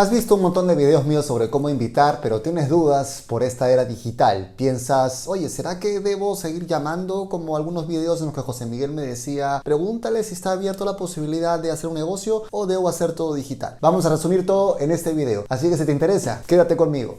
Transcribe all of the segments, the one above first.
Has visto un montón de videos míos sobre cómo invitar, pero tienes dudas por esta era digital. Piensas, oye, ¿será que debo seguir llamando como algunos videos en los que José Miguel me decía, pregúntale si está abierto la posibilidad de hacer un negocio o debo hacer todo digital? Vamos a resumir todo en este video. Así que si te interesa, quédate conmigo.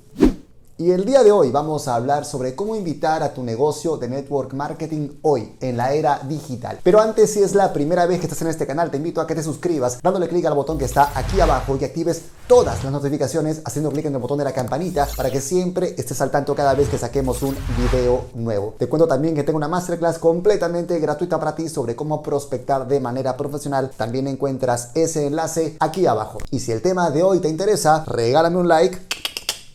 Y el día de hoy vamos a hablar sobre cómo invitar a tu negocio de network marketing hoy, en la era digital. Pero antes, si es la primera vez que estás en este canal, te invito a que te suscribas dándole clic al botón que está aquí abajo y actives todas las notificaciones haciendo clic en el botón de la campanita para que siempre estés al tanto cada vez que saquemos un video nuevo. Te cuento también que tengo una masterclass completamente gratuita para ti sobre cómo prospectar de manera profesional. También encuentras ese enlace aquí abajo. Y si el tema de hoy te interesa, regálame un like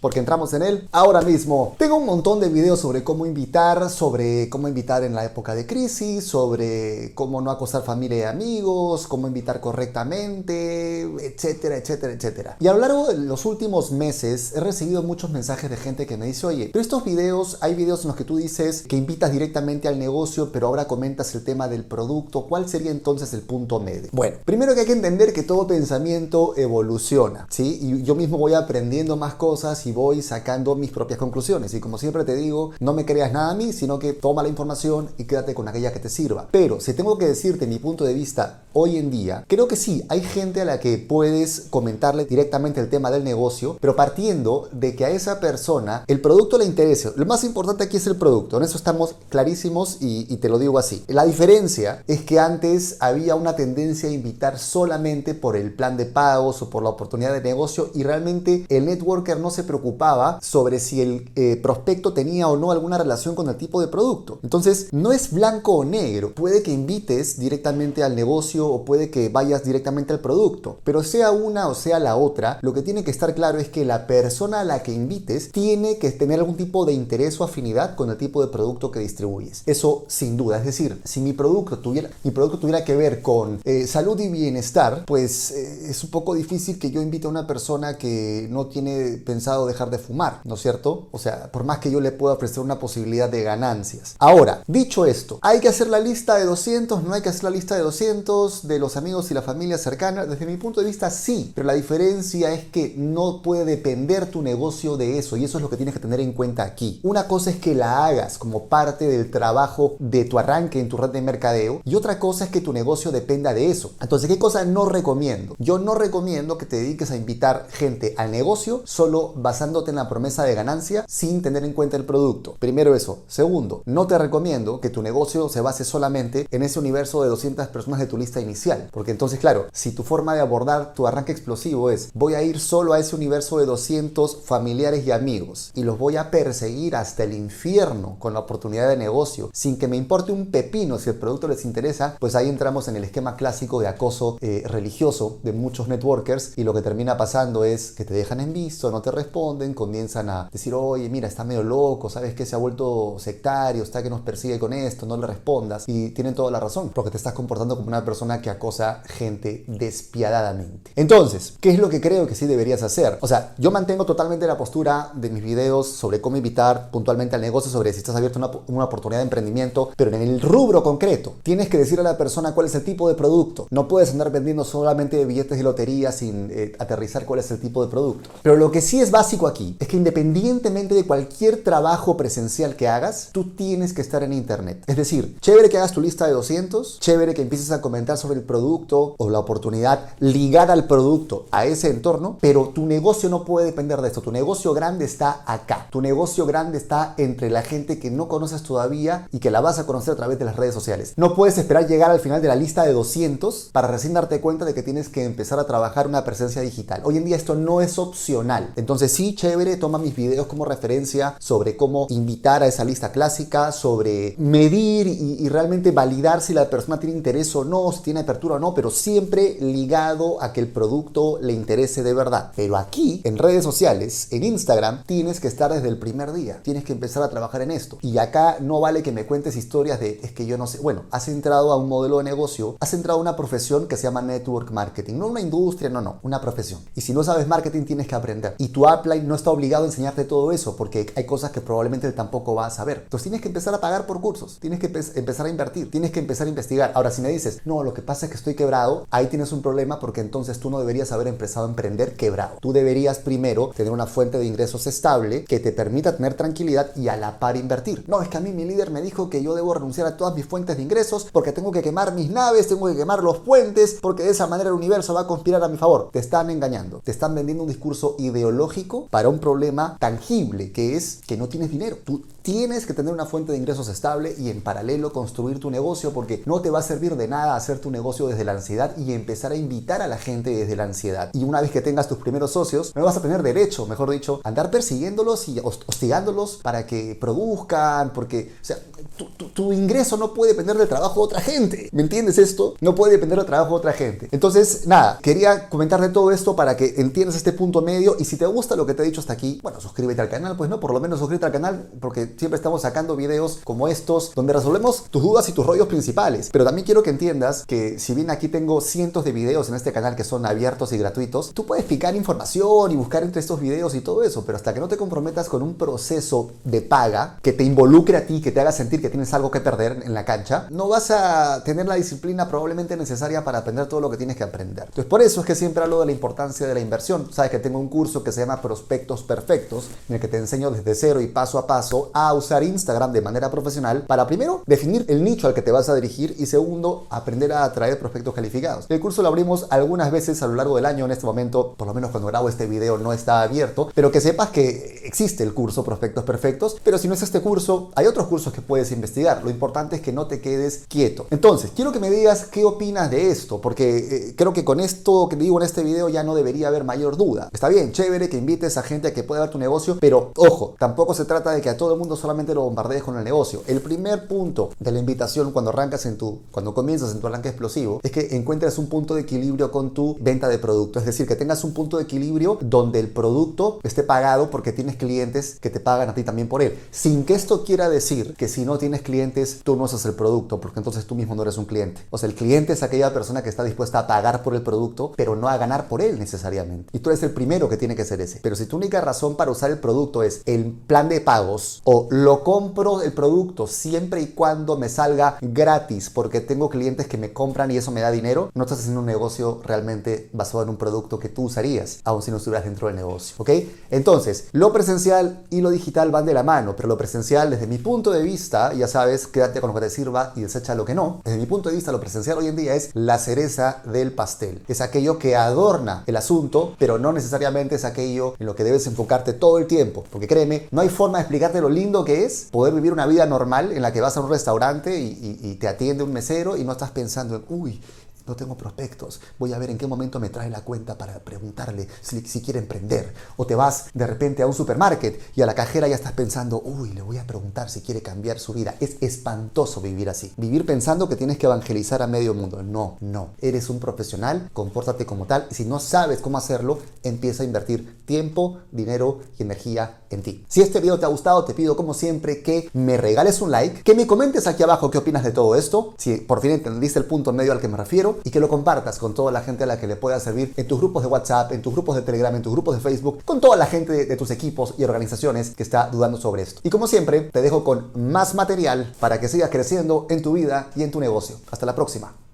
porque entramos en él ahora mismo. Tengo un montón de videos sobre cómo invitar, sobre cómo invitar en la época de crisis, sobre cómo no acosar familia y amigos, cómo invitar correctamente, etcétera, etcétera, etcétera. Y a lo largo de los últimos meses he recibido muchos mensajes de gente que me dice, oye, pero estos videos, hay videos en los que tú dices que invitas directamente al negocio, pero ahora comentas el tema del producto. ¿Cuál sería entonces el punto medio? Bueno, primero que hay que entender que todo pensamiento evoluciona, ¿sí? Y yo mismo voy aprendiendo más cosas y voy sacando mis propias conclusiones. Y como siempre te digo, no me creas nada a mí, sino que toma la información y quédate con aquella que te sirva. Pero si tengo que decirte mi punto de vista hoy en día, creo que sí, hay gente a la que puedes comentarle directamente el tema del negocio, pero partiendo de que a esa persona el producto le interese. Lo más importante aquí es el producto, en eso estamos clarísimos y, y te lo digo así. La diferencia es que antes había una tendencia a invitar solamente por el plan de pagos o por la oportunidad de negocio y realmente el networker no se preocupa preocupaba sobre si el eh, prospecto tenía o no alguna relación con el tipo de producto. Entonces, no es blanco o negro. Puede que invites directamente al negocio o puede que vayas directamente al producto. Pero sea una o sea la otra, lo que tiene que estar claro es que la persona a la que invites tiene que tener algún tipo de interés o afinidad con el tipo de producto que distribuyes. Eso sin duda. Es decir, si mi producto tuviera, mi producto tuviera que ver con eh, salud y bienestar, pues eh, es un poco difícil que yo invite a una persona que no tiene pensado dejar de fumar, ¿no es cierto? O sea, por más que yo le pueda ofrecer una posibilidad de ganancias. Ahora, dicho esto, ¿hay que hacer la lista de 200? ¿No hay que hacer la lista de 200 de los amigos y la familia cercana? Desde mi punto de vista, sí, pero la diferencia es que no puede depender tu negocio de eso y eso es lo que tienes que tener en cuenta aquí. Una cosa es que la hagas como parte del trabajo de tu arranque en tu red de mercadeo y otra cosa es que tu negocio dependa de eso. Entonces, ¿qué cosa no recomiendo? Yo no recomiendo que te dediques a invitar gente al negocio solo vas basándote en la promesa de ganancia sin tener en cuenta el producto. Primero eso. Segundo, no te recomiendo que tu negocio se base solamente en ese universo de 200 personas de tu lista inicial. Porque entonces, claro, si tu forma de abordar tu arranque explosivo es voy a ir solo a ese universo de 200 familiares y amigos y los voy a perseguir hasta el infierno con la oportunidad de negocio sin que me importe un pepino si el producto les interesa, pues ahí entramos en el esquema clásico de acoso eh, religioso de muchos networkers y lo que termina pasando es que te dejan en visto, no te responden comienzan a decir, oye, mira, está medio loco, ¿sabes qué? Se ha vuelto sectario, está que nos persigue con esto, no le respondas. Y tienen toda la razón, porque te estás comportando como una persona que acosa gente despiadadamente. Entonces, ¿qué es lo que creo que sí deberías hacer? O sea, yo mantengo totalmente la postura de mis videos sobre cómo invitar puntualmente al negocio, sobre si estás abierto a una, una oportunidad de emprendimiento, pero en el rubro concreto, tienes que decirle a la persona cuál es el tipo de producto. No puedes andar vendiendo solamente billetes de lotería sin eh, aterrizar cuál es el tipo de producto. Pero lo que sí es básico aquí es que independientemente de cualquier trabajo presencial que hagas, tú tienes que estar en internet. Es decir, chévere que hagas tu lista de 200, chévere que empieces a comentar sobre el producto o la oportunidad ligada al producto, a ese entorno, pero tu negocio no puede depender de esto. Tu negocio grande está acá. Tu negocio grande está entre la gente que no conoces todavía y que la vas a conocer a través de las redes sociales. No puedes esperar llegar al final de la lista de 200 para recién darte cuenta de que tienes que empezar a trabajar una presencia digital. Hoy en día esto no es opcional. Entonces sí chévere, toma mis videos como referencia sobre cómo invitar a esa lista clásica, sobre medir y, y realmente validar si la persona tiene interés o no, si tiene apertura o no, pero siempre ligado a que el producto le interese de verdad. Pero aquí, en redes sociales, en Instagram, tienes que estar desde el primer día. Tienes que empezar a trabajar en esto. Y acá no vale que me cuentes historias de, es que yo no sé, bueno, has entrado a un modelo de negocio, has entrado a una profesión que se llama network marketing, no una industria, no, no, una profesión. Y si no sabes marketing, tienes que aprender. Y tu no está obligado a enseñarte todo eso, porque hay cosas que probablemente tampoco va a saber. Entonces tienes que empezar a pagar por cursos, tienes que empezar a invertir, tienes que empezar a investigar. Ahora, si me dices, no, lo que pasa es que estoy quebrado, ahí tienes un problema porque entonces tú no deberías haber empezado a emprender quebrado. Tú deberías primero tener una fuente de ingresos estable que te permita tener tranquilidad y a la par invertir. No, es que a mí mi líder me dijo que yo debo renunciar a todas mis fuentes de ingresos porque tengo que quemar mis naves, tengo que quemar los puentes, porque de esa manera el universo va a conspirar a mi favor. Te están engañando, te están vendiendo un discurso ideológico para un problema tangible que es que no tienes dinero. Tú tienes que tener una fuente de ingresos estable y en paralelo construir tu negocio porque no te va a servir de nada hacer tu negocio desde la ansiedad y empezar a invitar a la gente desde la ansiedad. Y una vez que tengas tus primeros socios, no vas a tener derecho, mejor dicho, a andar persiguiéndolos y hostigándolos para que produzcan, porque, o tu, ingreso no puede depender del trabajo de otra gente. ¿Me entiendes esto? No puede depender del trabajo de otra gente. Entonces, nada, quería comentarte todo esto para que entiendas este punto medio y si te gusta lo que te he dicho hasta aquí, bueno, suscríbete al canal, pues no, por lo menos suscríbete al canal porque siempre estamos sacando videos como estos donde resolvemos tus dudas y tus rollos principales. Pero también quiero que entiendas que si bien aquí tengo cientos de videos en este canal que son abiertos y gratuitos, tú puedes picar información y buscar entre estos videos y todo eso, pero hasta que no te comprometas con un proceso de paga que te involucre a ti, que te haga sentir que tienes algo que perder en la cancha, no vas a tener la disciplina probablemente necesaria para aprender todo lo que tienes que aprender. Entonces por eso es que siempre hablo de la importancia de la inversión. Sabes que tengo un curso que se llama Prospectos Perfectos, en el que te enseño desde cero y paso a paso a usar Instagram de manera profesional para primero definir el nicho al que te vas a dirigir y segundo aprender a atraer prospectos calificados. El curso lo abrimos algunas veces a lo largo del año, en este momento, por lo menos cuando grabo este video no está abierto, pero que sepas que existe el curso Prospectos Perfectos, pero si no es este curso, hay otros cursos que puedes investigar. Lo importante es que no te quedes quieto. Entonces, quiero que me digas qué opinas de esto, porque eh, creo que con esto que digo en este video ya no debería haber mayor duda. Está bien, chévere que invites a gente a que pueda ver tu negocio, pero ojo, tampoco se trata de que a todo el mundo solamente lo bombardees con el negocio. El primer punto de la invitación cuando arrancas en tu, cuando comienzas en tu arranque explosivo, es que encuentres un punto de equilibrio con tu venta de producto. Es decir, que tengas un punto de equilibrio donde el producto esté pagado porque tienes clientes que te pagan a ti también por él. Sin que esto quiera decir que si no tienes clientes, tú no haces el producto, porque entonces tú mismo no eres un cliente. O sea, el cliente es aquella persona que está dispuesta a pagar por el producto, pero no a ganar por él necesariamente. Y tú eres el primero que tiene que ser ese. Pero si tu única razón para usar el producto es el plan de pagos o lo compro el producto siempre y cuando me salga gratis porque tengo clientes que me compran y eso me da dinero, no estás haciendo un negocio realmente basado en un producto que tú usarías, aun si no estuvieras dentro del negocio. ¿Ok? Entonces, lo presencial y lo digital van de la mano, pero lo presencial, desde mi punto de vista, ya sabes, quédate con lo que te sirva y desecha lo que no. Desde mi punto de vista, lo presencial hoy en día es la cereza del pastel. Es aquello que adorna el asunto, pero no necesariamente es aquello en lo que debes enfocarte todo el tiempo. Porque créeme, no hay forma de explicarte lo lindo que es poder vivir una vida normal en la que vas a un restaurante y, y te atiende un mesero y no estás pensando en, uy, no tengo prospectos, voy a ver en qué momento me trae la cuenta para preguntarle si, quiere emprender. O te vas de repente a un supermarket y a la cajera ya estás pensando, uy, le voy a preguntar si quiere cambiar su vida. Es espantoso vivir así. Vivir pensando que tienes que evangelizar a medio mundo. No, no. Eres un profesional, compórtate como tal. Y si no sabes cómo hacerlo, empieza a invertir tiempo, dinero y energía en ti. Si este video te ha gustado, te pido como siempre que me regales un like, que me comentes aquí abajo qué opinas de todo esto, si por fin entendiste el punto medio al que me refiero, y que lo compartas con toda la gente a la que le pueda servir en tus grupos de WhatsApp, en tus grupos de Telegram, en tus grupos de Facebook, con toda la gente de, de tus equipos y organizaciones que está dudando sobre esto. Y como siempre, te dejo con más material para que sigas creciendo en tu vida y en tu negocio. Hasta la próxima.